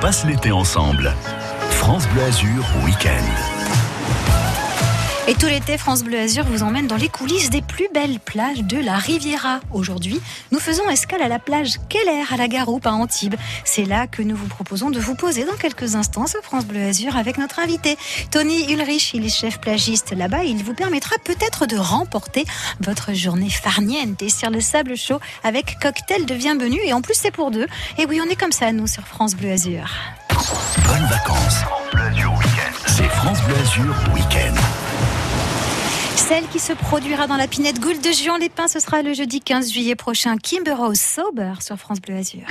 passe l'été ensemble. France Bleu Azur Week-end. Et tout l'été, France Bleu Azur vous emmène dans les coulisses des plus belles plages de la Riviera. Aujourd'hui, nous faisons escale à la plage Keller à la Garoupe à Antibes. C'est là que nous vous proposons de vous poser dans quelques instants sur France Bleu Azur avec notre invité Tony Ulrich. Il est chef plagiste là-bas. Il vous permettra peut-être de remporter votre journée farniente et sur le sable chaud avec cocktail de bienvenue. Et en plus, c'est pour deux. Et oui, on est comme ça, nous, sur France Bleu Azur. Bonnes vacances. C'est France Bleu Azur Week-end. Celle qui se produira dans la Pinette Gould de Juan les Pins, ce sera le jeudi 15 juillet prochain. Kimber Sober sur France Bleu Azur.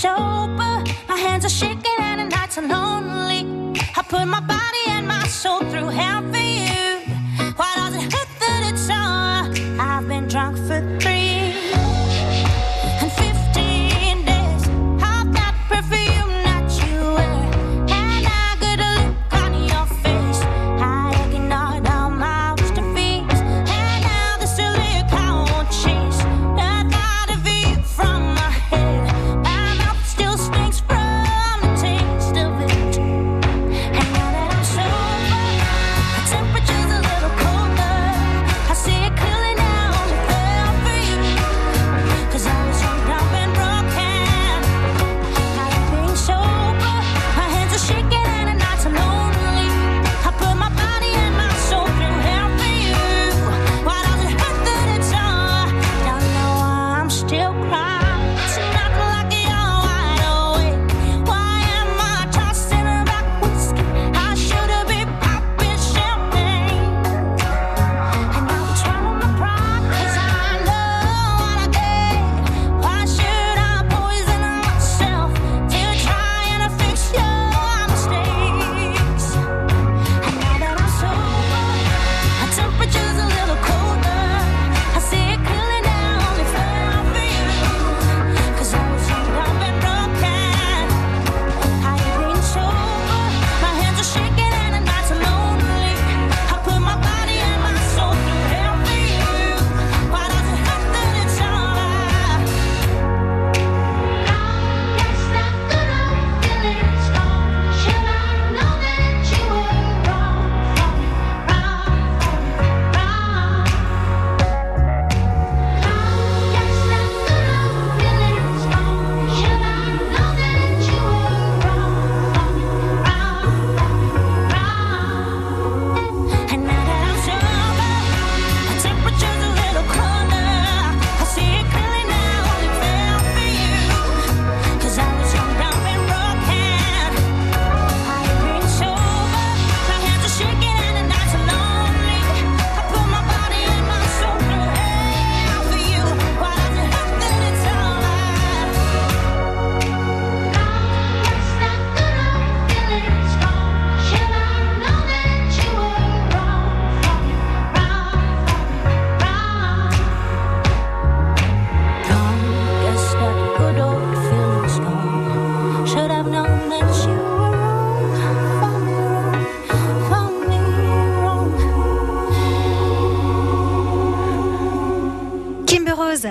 sober. My hands are shaking and the nights are lonely. I put my body and my soul through hell.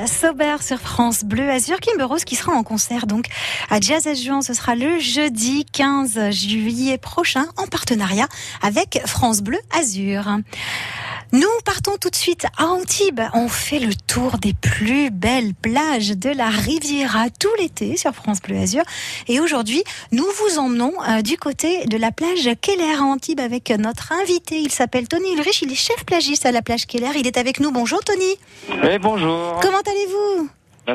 Sober sur France Bleu Azur. Kimber Rose qui sera en concert donc à Jazz à Juan. Ce sera le jeudi 15 juillet prochain en partenariat avec France Bleu Azur. Nous partons tout de suite à Antibes. On fait le tour des plus belles plages de la Riviera tout l'été sur France Bleu Azur. Et aujourd'hui, nous vous emmenons euh, du côté de la plage Keller à Antibes avec notre invité. Il s'appelle Tony Ulrich. Il est chef plagiste à la plage Keller. Il est avec nous. Bonjour Tony. Oui, bonjour. Comment allez-vous?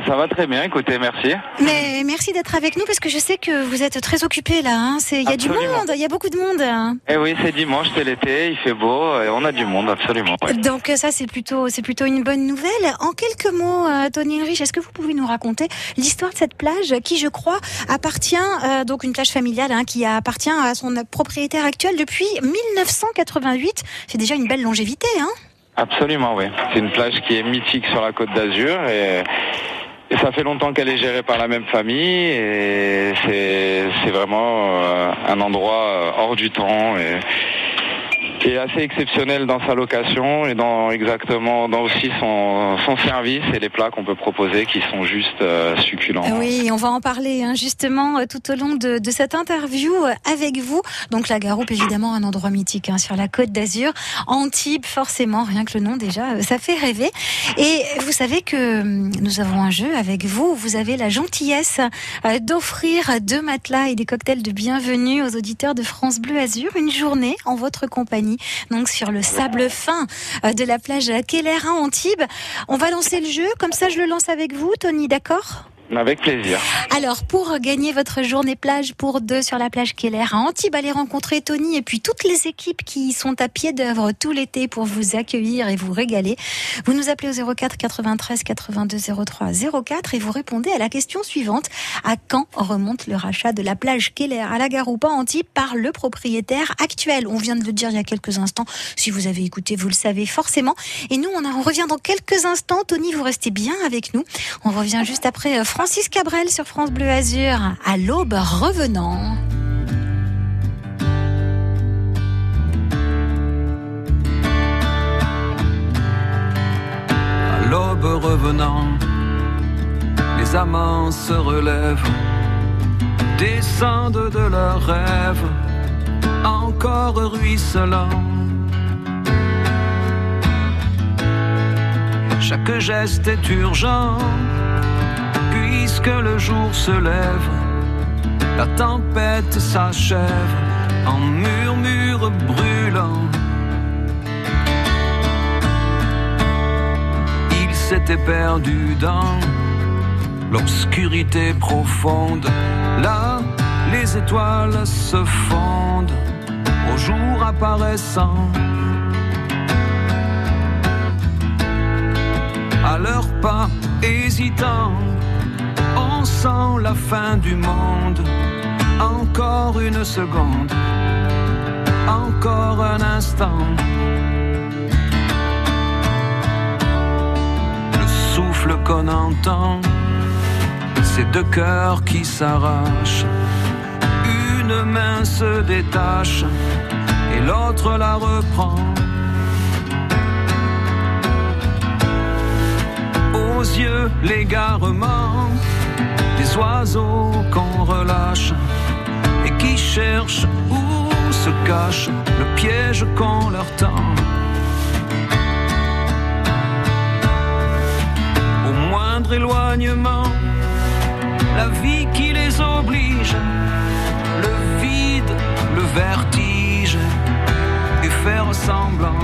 Ça va très bien, écoutez, merci. Mais merci d'être avec nous parce que je sais que vous êtes très occupé là. Hein. Il y a du monde, il y a beaucoup de monde. Eh oui, c'est dimanche, c'est l'été, il fait beau, et on a du monde, absolument. Donc ça, c'est plutôt, c'est plutôt une bonne nouvelle. En quelques mots, euh, Tony Henrich, est-ce que vous pouvez nous raconter l'histoire de cette plage qui, je crois, appartient euh, donc une plage familiale hein, qui appartient à son propriétaire actuel depuis 1988. C'est déjà une belle longévité, hein Absolument, oui. C'est une plage qui est mythique sur la côte d'Azur et ça fait longtemps qu'elle est gérée par la même famille et c'est vraiment euh, un endroit euh, hors du temps et, et assez exceptionnel dans sa location et dans exactement dans aussi son, son service et les plats qu'on peut proposer qui sont juste euh, succulents. Oui, on va en parler hein, justement euh, tout au long de, de cette interview euh, avec vous. Donc la Garoupe, évidemment, un endroit mythique hein, sur la côte d'Azur. Antibes, forcément, rien que le nom déjà, euh, ça fait rêver. Et vous savez que hum, nous avons un jeu avec vous. Vous avez la gentillesse d'offrir deux matelas et des cocktails de bienvenue aux auditeurs de France Bleu Azur. Une journée en votre compagnie, donc sur le sable fin euh, de la plage Keller à Antibes. On va lancer le jeu, comme ça je le lance avec vous, Tony, d'accord? Avec plaisir. alors, pour gagner votre journée plage pour deux sur la plage Keller à Antibes, allez rencontrer Tony et puis toutes les équipes qui sont à pied d'œuvre tout l'été pour vous accueillir et vous régaler. Vous nous appelez au 04 93 82 03 04 et vous répondez à la question suivante. À quand remonte le rachat de la plage Keller à la Garoupa à Antibes par le propriétaire actuel? On vient de le dire il y a quelques instants. Si vous avez écouté, vous le savez forcément. Et nous, on revient dans quelques instants. Tony, vous restez bien avec nous. On revient juste après euh, Francis Cabrel sur France Bleu Azur. À l'aube revenant. À l'aube revenant, les amants se relèvent, descendent de leurs rêves, encore ruisselants. Chaque geste est urgent, puisque le jour se lève, la tempête s'achève en murmure brûlant. Il s'était perdu dans l'obscurité profonde. Là, les étoiles se fondent au jour apparaissant. À leurs pas hésitants, sent la fin du monde. Encore une seconde, encore un instant. le souffle qu'on entend, c'est deux cœurs qui s'arrachent. Une main se détache et l'autre la reprend. Aux yeux, l'égarement des oiseaux qu'on relâche et qui cherchent où se cache le piège qu'on leur tend. au moindre éloignement, la vie qui les oblige, le vide, le vertige, et faire semblant.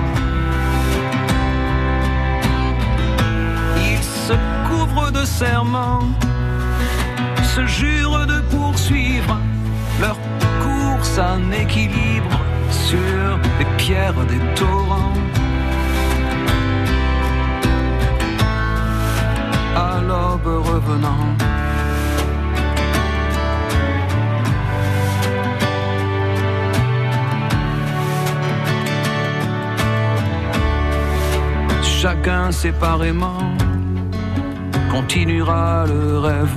Ils se couvrent de serments, se jurent de poursuivre leur course en équilibre sur les pierres des torrents. à l'aube revenant. Chacun séparément continuera le rêve,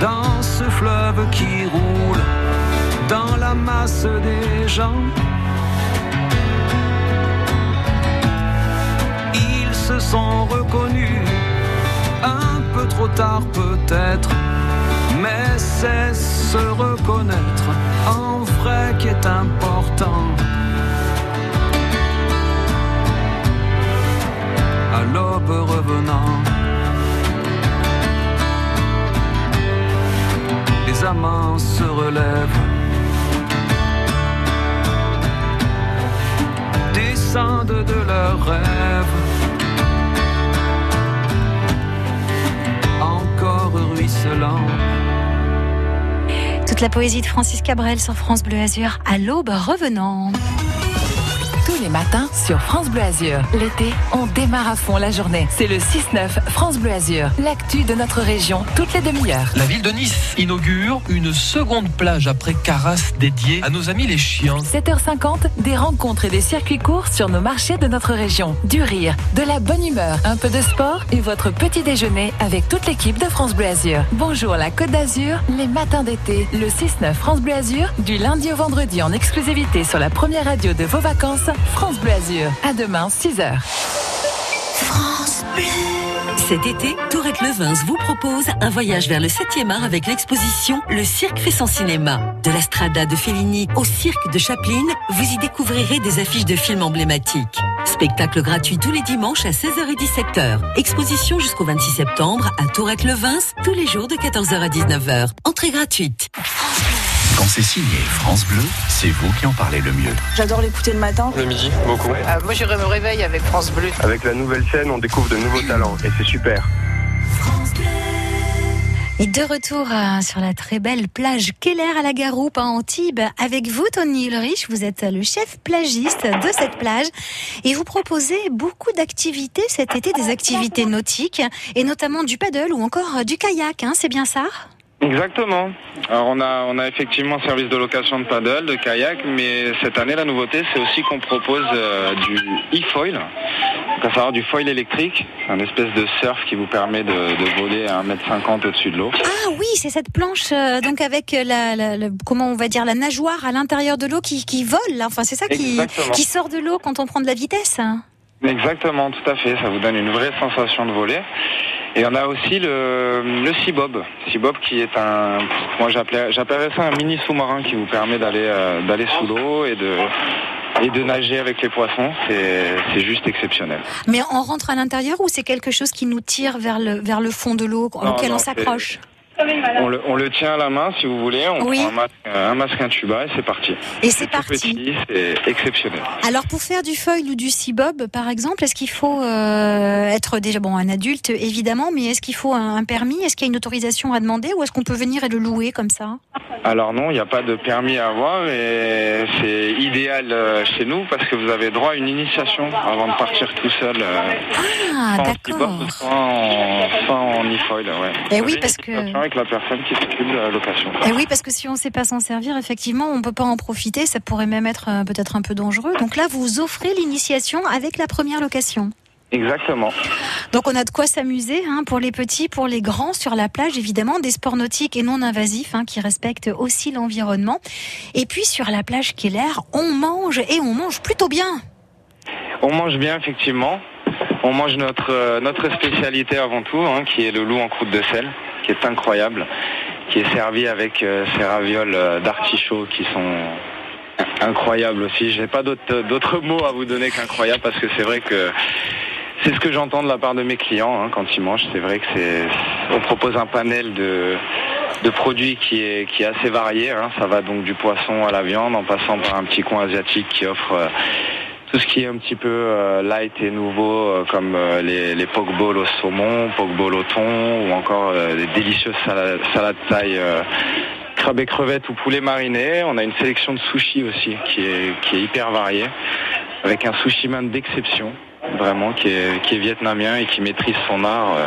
dans ce fleuve qui roule, dans la masse des gens. Ils se sont reconnus un peu trop tard peut-être, mais c'est se reconnaître en vrai qui est important. À l'aube revenant, se relèvent, descendent de leurs rêves. Encore ruisselant. Toute la poésie de Francis Cabrel sur France Bleu Azur à l'aube revenant. Les matins sur France Bleu Azur. L'été, on démarre à fond la journée. C'est le 6-9 France Bleu Azur. L'actu de notre région, toutes les demi-heures. La ville de Nice inaugure une seconde plage après Carras dédiée à nos amis les chiens. 7h50, des rencontres et des circuits courts sur nos marchés de notre région. Du rire, de la bonne humeur, un peu de sport et votre petit déjeuner avec toute l'équipe de France Bleu Azur. Bonjour la Côte d'Azur, les matins d'été, le 6-9 France Bleu Azur, du lundi au vendredi en exclusivité sur la première radio de vos vacances, France Bleu Azur. À demain, 6h. Cet été, Tourette Levins vous propose un voyage vers le 7e art avec l'exposition Le Cirque fait son cinéma. De la Strada de Fellini au Cirque de Chaplin, vous y découvrirez des affiches de films emblématiques. Spectacle gratuit tous les dimanches à 16h et 17h. Exposition jusqu'au 26 septembre à Tourette Levins, tous les jours de 14h à 19h. Entrée gratuite. Quand c'est signé France Bleu, c'est vous qui en parlez le mieux. J'adore l'écouter le matin. Le midi, beaucoup. Euh, moi, j'irai me réveille avec France Bleu. Avec la nouvelle scène, on découvre de nouveaux talents et c'est super. Et de retour euh, sur la très belle plage Keller à la Garoupe à Antibes avec vous Tony Ulrich, vous êtes le chef plagiste de cette plage et vous proposez beaucoup d'activités cet été, des activités nautiques et notamment du paddle ou encore du kayak, hein, c'est bien ça? Exactement. Alors on a on a effectivement un service de location de paddle, de kayak, mais cette année la nouveauté c'est aussi qu'on propose euh, du e-foil, donc à savoir du foil électrique, un espèce de surf qui vous permet de, de voler à 1m50 au-dessus de l'eau. Ah oui, c'est cette planche euh, donc avec la, la- la- comment on va dire la nageoire à l'intérieur de l'eau qui, qui vole, là. enfin c'est ça qui, qui sort de l'eau quand on prend de la vitesse. hein. Exactement, tout à fait. Ça vous donne une vraie sensation de voler. Et on a aussi le, le Seabob. Seabob qui est un, moi j'appellerais ça un mini sous-marin qui vous permet d'aller euh, d'aller sous l'eau et de et de nager avec les poissons. C'est juste exceptionnel. Mais on rentre à l'intérieur ou c'est quelque chose qui nous tire vers le, vers le fond de l'eau auquel non, on s'accroche? On le, on le tient à la main si vous voulez. On Oui. prend un masque, un masque, un tuba et c'est parti. Et c'est parti. c'est exceptionnel. Alors pour faire du foil ou du sea-bob, par exemple, est-ce qu'il faut euh, être déjà bon un adulte évidemment, mais est-ce qu'il faut un, un permis? Est-ce qu'il y a une autorisation à demander ou est-ce qu'on peut venir et le louer comme ça? Alors non, il n'y a pas de permis à avoir et euh, chez nous parce que vous avez droit à une initiation avant de partir tout seul. euh, Ah d'accord. soit en e-foil, ouais. Eh Vous oui, parce que- avec la personne qui s'occupe de la location. Et oui, parce que si on ne sait pas s'en servir, effectivement, on peut pas en profiter. Ça pourrait même être euh, peut-être un peu dangereux. Donc là, vous offrez l'initiation avec la première location. Exactement. Donc on a de quoi s'amuser hein, pour les petits, pour les grands sur la plage, évidemment, des sports nautiques et non invasifs hein, qui respectent aussi l'environnement. Et puis sur la plage Keller, on mange et on mange plutôt bien. On mange bien effectivement. On mange notre euh, notre spécialité avant tout, hein, qui est le loup en croûte de sel, qui est incroyable, qui est servi avec euh, ces ravioles euh, d'artichaut qui sont incroyables aussi. J'ai pas d'autres d'autres mots à vous donner qu'incroyable parce que c'est vrai que c'est ce que j'entends de la part de mes clients hein, quand ils mangent. C'est vrai que c'est on propose un panel de de produits qui est qui est assez varié. hein. Ça va donc du poisson à la viande, en passant par un petit coin asiatique qui offre euh, tout ce qui est un petit peu euh, light et nouveau, euh, comme les, les au saumon, poke au thon, ou encore des délicieuses salades, salades euh, crabe et crevettes ou poulet mariné. On a une sélection de sushis aussi qui est, qui est hyper variée, avec un sushi man d'exception, vraiment, qui est, qui est vietnamien et qui maîtrise son art euh,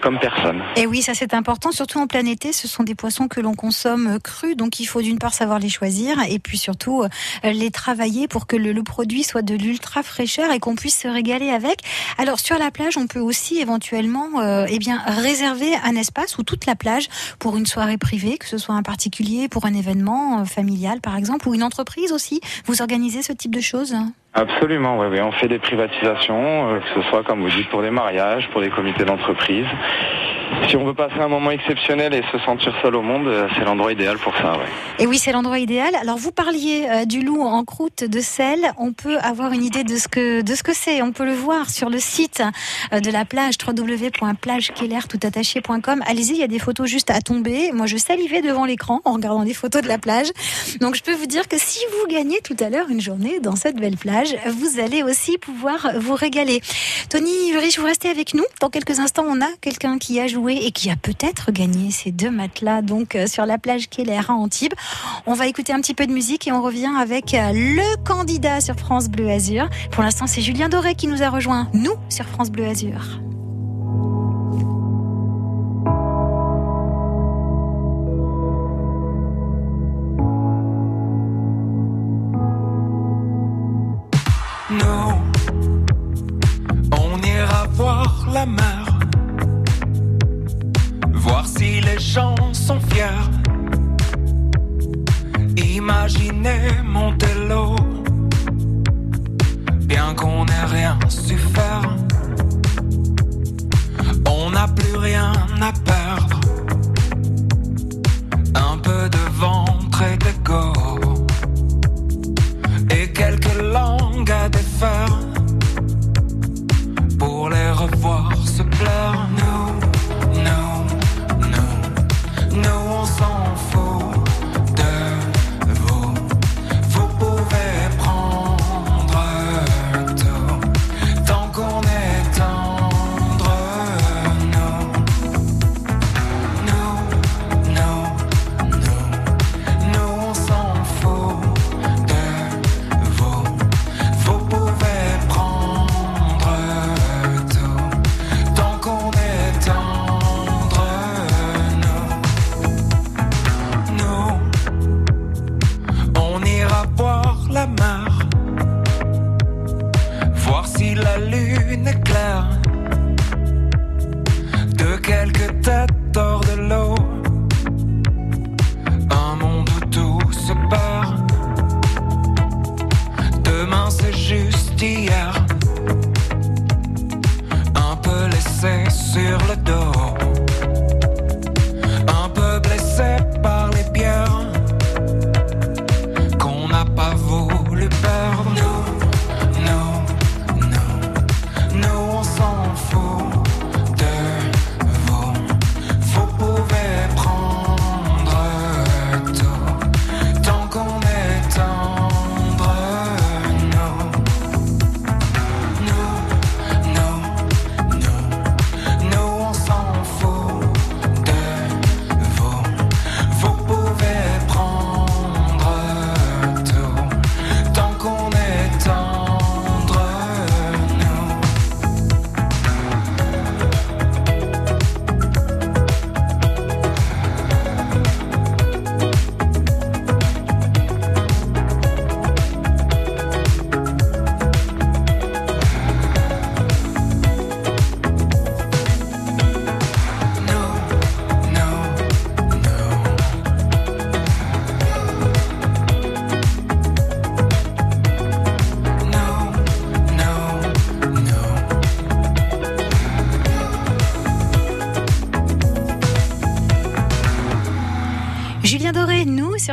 comme personne. Et oui, ça c'est important, surtout en plein été. Ce sont des poissons que l'on consomme crus, donc il faut d'une part savoir les choisir et puis surtout euh, les travailler pour que le, le produit soit de l'ultra fraîcheur et qu'on puisse se régaler avec. Alors sur la plage, on peut aussi éventuellement, euh, eh bien, réserver un espace ou toute la plage pour une soirée privée, que ce soit un particulier, pour un événement euh, familial par exemple, ou une entreprise aussi. Vous organisez ce type de choses? Absolument, oui, oui. On fait des privatisations, euh, que ce soit, comme vous dites, pour des mariages, pour des comités d'entreprise. Si on veut passer un moment exceptionnel et se sentir seul au monde, euh, c'est l'endroit idéal pour ça. Et oui, c'est l'endroit idéal. Alors, vous parliez euh, du loup en croûte de sel. On peut avoir une idée de ce que de ce que c'est. On peut le voir sur le site euh, de la plage www.plagekeller.com. Allez-y, il y a des photos juste à tomber. Moi, je salivais devant l'écran en regardant des photos de la plage. Donc, je peux vous dire que si vous gagnez tout à l'heure une journée dans cette belle plage, vous allez aussi pouvoir vous régaler. Tony Urich, vous restez avec nous. Dans quelques instants, on a quelqu'un qui a joué et qui a peut-être gagné ces deux matelas donc euh, sur la plage Keller à Antibes. On va écouter un petit peu de musique et on revient avec euh, le candidat sur France Bleu Azur. Pour l'instant, c'est Julien Doré qui nous a rejoint, nous, sur France Bleu Azur. Gens sont fiers. Imaginez Montello, bien qu'on n'ait rien su faire. On n'a plus rien à perdre.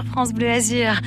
France Bleu Azur.